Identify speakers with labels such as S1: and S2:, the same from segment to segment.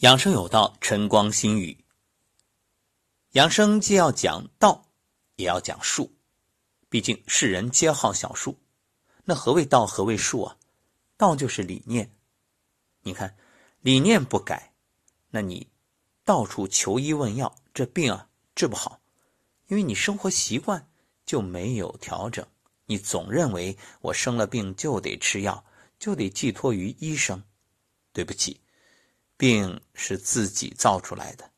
S1: 养生有道，晨光心语。养生既要讲道，也要讲术。毕竟世人皆好小术。那何谓道？何谓术啊？道就是理念。你看，理念不改，那你到处求医问药，这病啊治不好，因为你生活习惯就没有调整。你总认为我生了病就得吃药，就得寄托于医生。对不起。病是自己造出来的，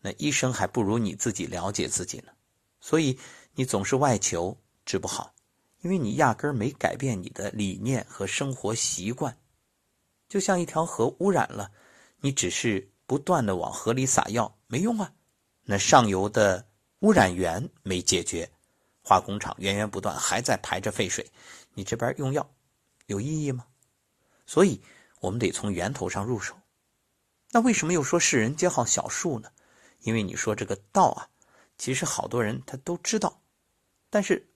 S1: 那医生还不如你自己了解自己呢。所以你总是外求治不好，因为你压根儿没改变你的理念和生活习惯。就像一条河污染了，你只是不断的往河里撒药没用啊。那上游的污染源没解决，化工厂源源不断还在排着废水，你这边用药有意义吗？所以我们得从源头上入手。那为什么又说世人皆好小数呢？因为你说这个道啊，其实好多人他都知道，但是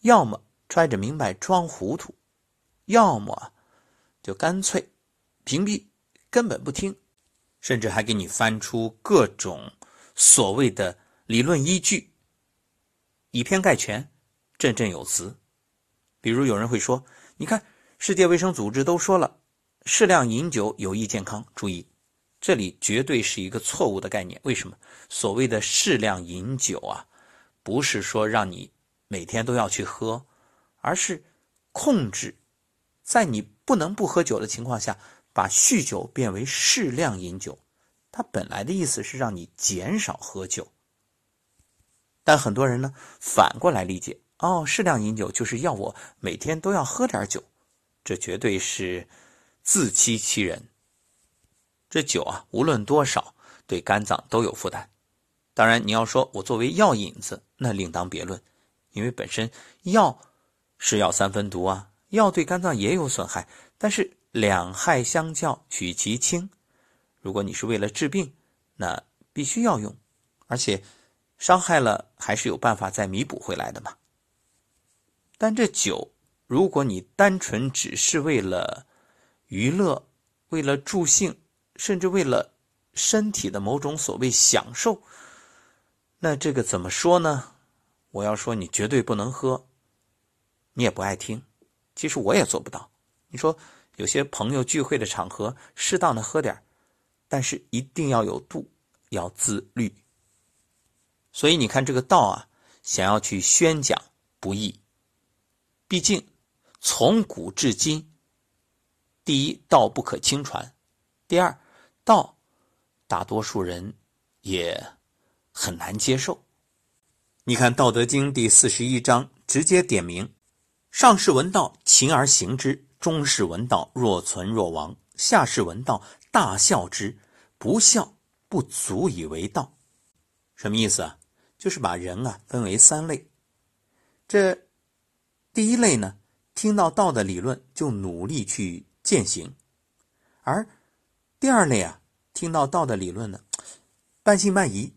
S1: 要么揣着明白装糊涂，要么就干脆屏蔽，根本不听，甚至还给你翻出各种所谓的理论依据，以偏概全，振振有词。比如有人会说：“你看，世界卫生组织都说了，适量饮酒有益健康。”注意。这里绝对是一个错误的概念。为什么？所谓的适量饮酒啊，不是说让你每天都要去喝，而是控制，在你不能不喝酒的情况下，把酗酒变为适量饮酒。它本来的意思是让你减少喝酒，但很多人呢反过来理解，哦，适量饮酒就是要我每天都要喝点酒，这绝对是自欺欺人。这酒啊，无论多少，对肝脏都有负担。当然，你要说我作为药引子，那另当别论，因为本身药是药三分毒啊，药对肝脏也有损害。但是两害相较，取其轻。如果你是为了治病，那必须要用，而且伤害了还是有办法再弥补回来的嘛。但这酒，如果你单纯只是为了娱乐，为了助兴，甚至为了身体的某种所谓享受，那这个怎么说呢？我要说你绝对不能喝，你也不爱听。其实我也做不到。你说有些朋友聚会的场合，适当的喝点但是一定要有度，要自律。所以你看这个道啊，想要去宣讲不易。毕竟从古至今，第一道不可轻传，第二。道，大多数人也很难接受。你看《道德经》第四十一章，直接点明：上士闻道，勤而行之；中士闻道，若存若亡；下士闻道，大笑之。不笑，不足以为道。什么意思啊？就是把人啊分为三类。这第一类呢，听到道的理论就努力去践行，而。第二类啊，听到道的理论呢，半信半疑；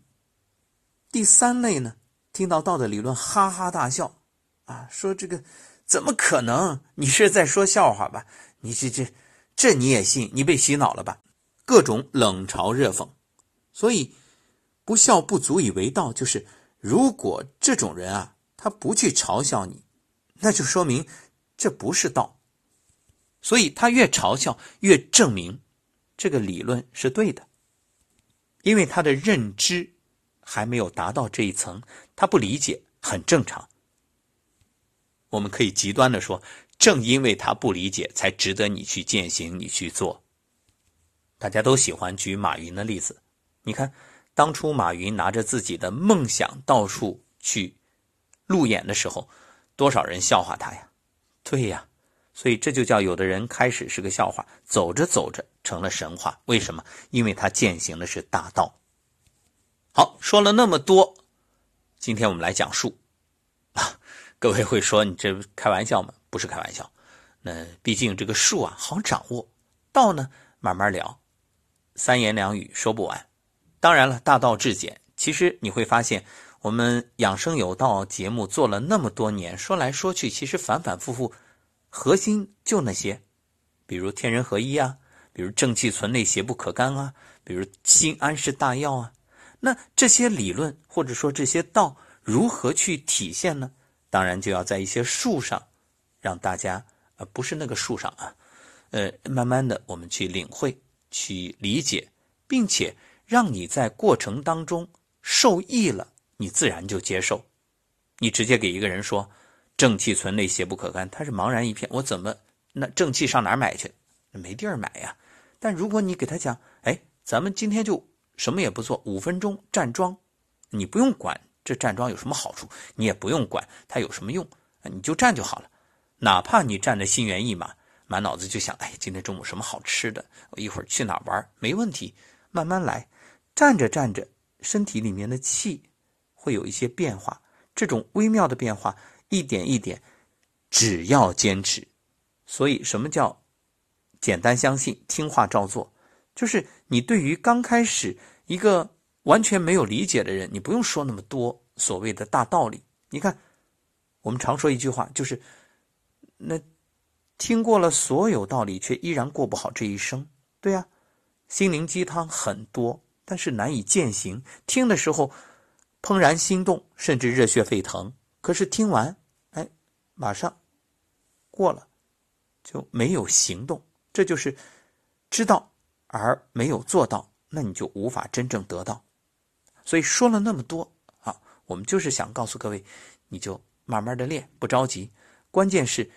S1: 第三类呢，听到道的理论哈哈大笑，啊，说这个怎么可能？你是在说笑话吧？你这这这你也信？你被洗脑了吧？各种冷嘲热讽。所以不笑不足以为道，就是如果这种人啊，他不去嘲笑你，那就说明这不是道。所以他越嘲笑，越证明。这个理论是对的，因为他的认知还没有达到这一层，他不理解很正常。我们可以极端的说，正因为他不理解，才值得你去践行，你去做。大家都喜欢举马云的例子，你看，当初马云拿着自己的梦想到处去路演的时候，多少人笑话他呀？对呀。所以这就叫有的人开始是个笑话，走着走着成了神话。为什么？因为他践行的是大道。好，说了那么多，今天我们来讲述。啊，各位会说你这开玩笑吗？不是开玩笑。那毕竟这个术啊好掌握，道呢慢慢聊，三言两语说不完。当然了，大道至简。其实你会发现，我们养生有道节目做了那么多年，说来说去，其实反反复复。核心就那些，比如天人合一啊，比如正气存内，邪不可干啊，比如心安是大药啊。那这些理论或者说这些道如何去体现呢？当然就要在一些术上，让大家呃不是那个术上啊，呃慢慢的我们去领会、去理解，并且让你在过程当中受益了，你自然就接受。你直接给一个人说正气存内，邪不可干，他是茫然一片，我怎么那正气上哪买去？没地儿买呀。但如果你给他讲，哎，咱们今天就什么也不做，五分钟站桩，你不用管。这站桩有什么好处？你也不用管它有什么用，你就站就好了。哪怕你站着心猿意马，满脑子就想：哎，今天中午什么好吃的？我一会儿去哪玩？没问题，慢慢来。站着站着，身体里面的气会有一些变化。这种微妙的变化，一点一点，只要坚持。所以，什么叫简单相信、听话照做？就是你对于刚开始一个。完全没有理解的人，你不用说那么多所谓的大道理。你看，我们常说一句话，就是那听过了所有道理，却依然过不好这一生。对呀，心灵鸡汤很多，但是难以践行。听的时候怦然心动，甚至热血沸腾，可是听完，哎，马上过了，就没有行动。这就是知道而没有做到，那你就无法真正得到。所以说了那么多啊，我们就是想告诉各位，你就慢慢的练，不着急。关键是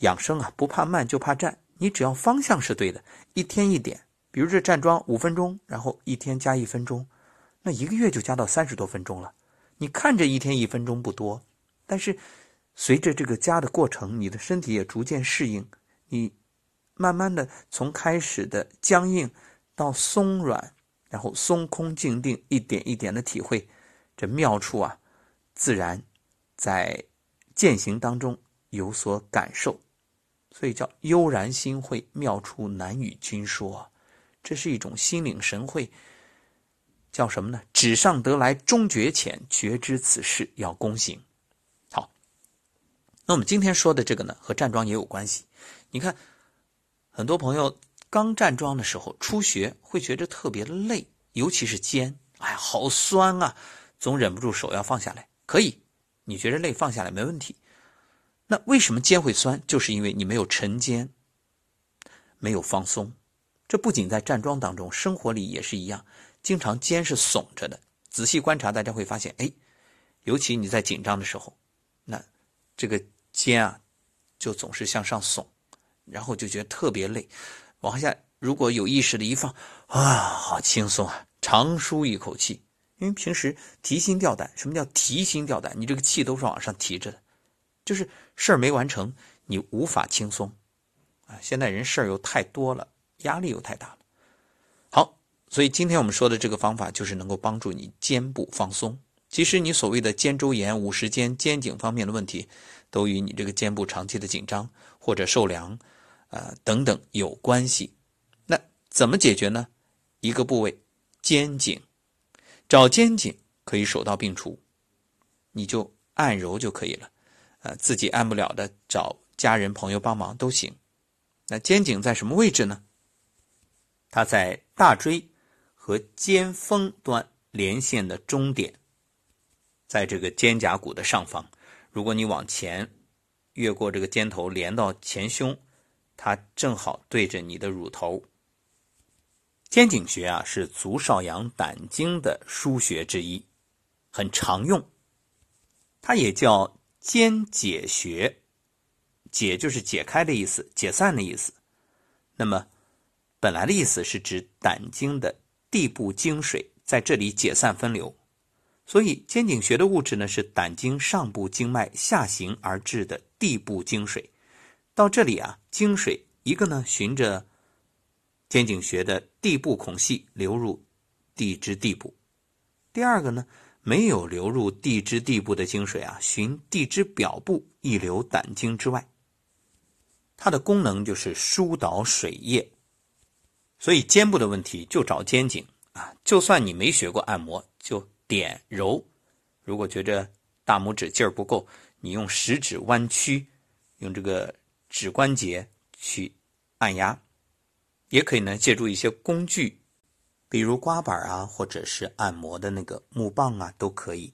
S1: 养生啊，不怕慢就怕站。你只要方向是对的，一天一点。比如这站桩五分钟，然后一天加一分钟，那一个月就加到三十多分钟了。你看着一天一分钟不多，但是随着这个加的过程，你的身体也逐渐适应。你慢慢的从开始的僵硬到松软。然后松空静定，一点一点的体会这妙处啊，自然在践行当中有所感受，所以叫悠然心会，妙处难与君说。这是一种心领神会，叫什么呢？纸上得来终觉浅，觉知此事要躬行。好，那我们今天说的这个呢，和站桩也有关系。你看，很多朋友。刚站桩的时候，初学会觉得特别累，尤其是肩，哎，好酸啊，总忍不住手要放下来。可以，你觉得累放下来没问题。那为什么肩会酸？就是因为你没有沉肩，没有放松。这不仅在站桩当中，生活里也是一样，经常肩是耸着的。仔细观察，大家会发现，哎，尤其你在紧张的时候，那这个肩啊，就总是向上耸，然后就觉得特别累。往下，如果有意识的一放，啊，好轻松啊，长舒一口气。因为平时提心吊胆，什么叫提心吊胆？你这个气都是往上提着的，就是事儿没完成，你无法轻松啊。现在人事儿又太多了，压力又太大了。好，所以今天我们说的这个方法，就是能够帮助你肩部放松。其实你所谓的肩周炎、五十肩、肩颈方面的问题，都与你这个肩部长期的紧张或者受凉。啊，等等有关系，那怎么解决呢？一个部位，肩颈，找肩颈可以手到病除，你就按揉就可以了。呃，自己按不了的，找家人朋友帮忙都行。那肩颈在什么位置呢？它在大椎和肩峰端连线的中点，在这个肩胛骨的上方。如果你往前越过这个肩头，连到前胸。它正好对着你的乳头。肩颈穴啊，是足少阳胆经的腧穴之一，很常用。它也叫肩解穴，解就是解开的意思，解散的意思。那么，本来的意思是指胆经的地部经水在这里解散分流，所以肩颈穴的物质呢，是胆经上部经脉下行而至的地部经水。到这里啊，经水一个呢，循着肩颈穴的地部孔隙流入地支地部；第二个呢，没有流入地支地部的经水啊，循地支表部溢流胆经之外。它的功能就是疏导水液，所以肩部的问题就找肩颈啊。就算你没学过按摩，就点揉。如果觉着大拇指劲儿不够，你用食指弯曲，用这个。指关节去按压，也可以呢借助一些工具，比如刮板啊，或者是按摩的那个木棒啊，都可以。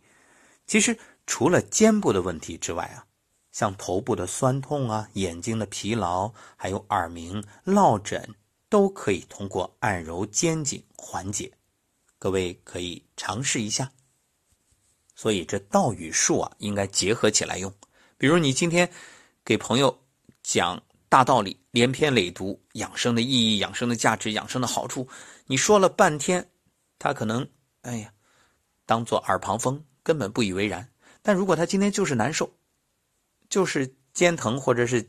S1: 其实除了肩部的问题之外啊，像头部的酸痛啊、眼睛的疲劳，还有耳鸣、落枕，都可以通过按揉肩颈缓解。各位可以尝试一下。所以这道与术啊，应该结合起来用。比如你今天给朋友讲大道理，连篇累牍，养生的意义、养生的价值、养生的好处，你说了半天，他可能哎呀，当做耳旁风，根本不以为然。但如果他今天就是难受，就是肩疼或者是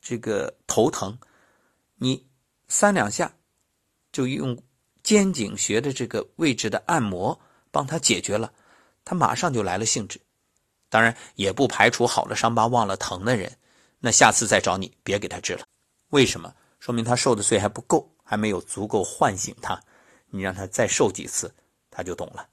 S1: 这个头疼，你三两下就用肩颈穴的这个位置的按摩帮他解决了。他马上就来了兴致，当然也不排除好了伤疤忘了疼的人，那下次再找你别给他治了。为什么？说明他受的罪还不够，还没有足够唤醒他。你让他再受几次，他就懂了。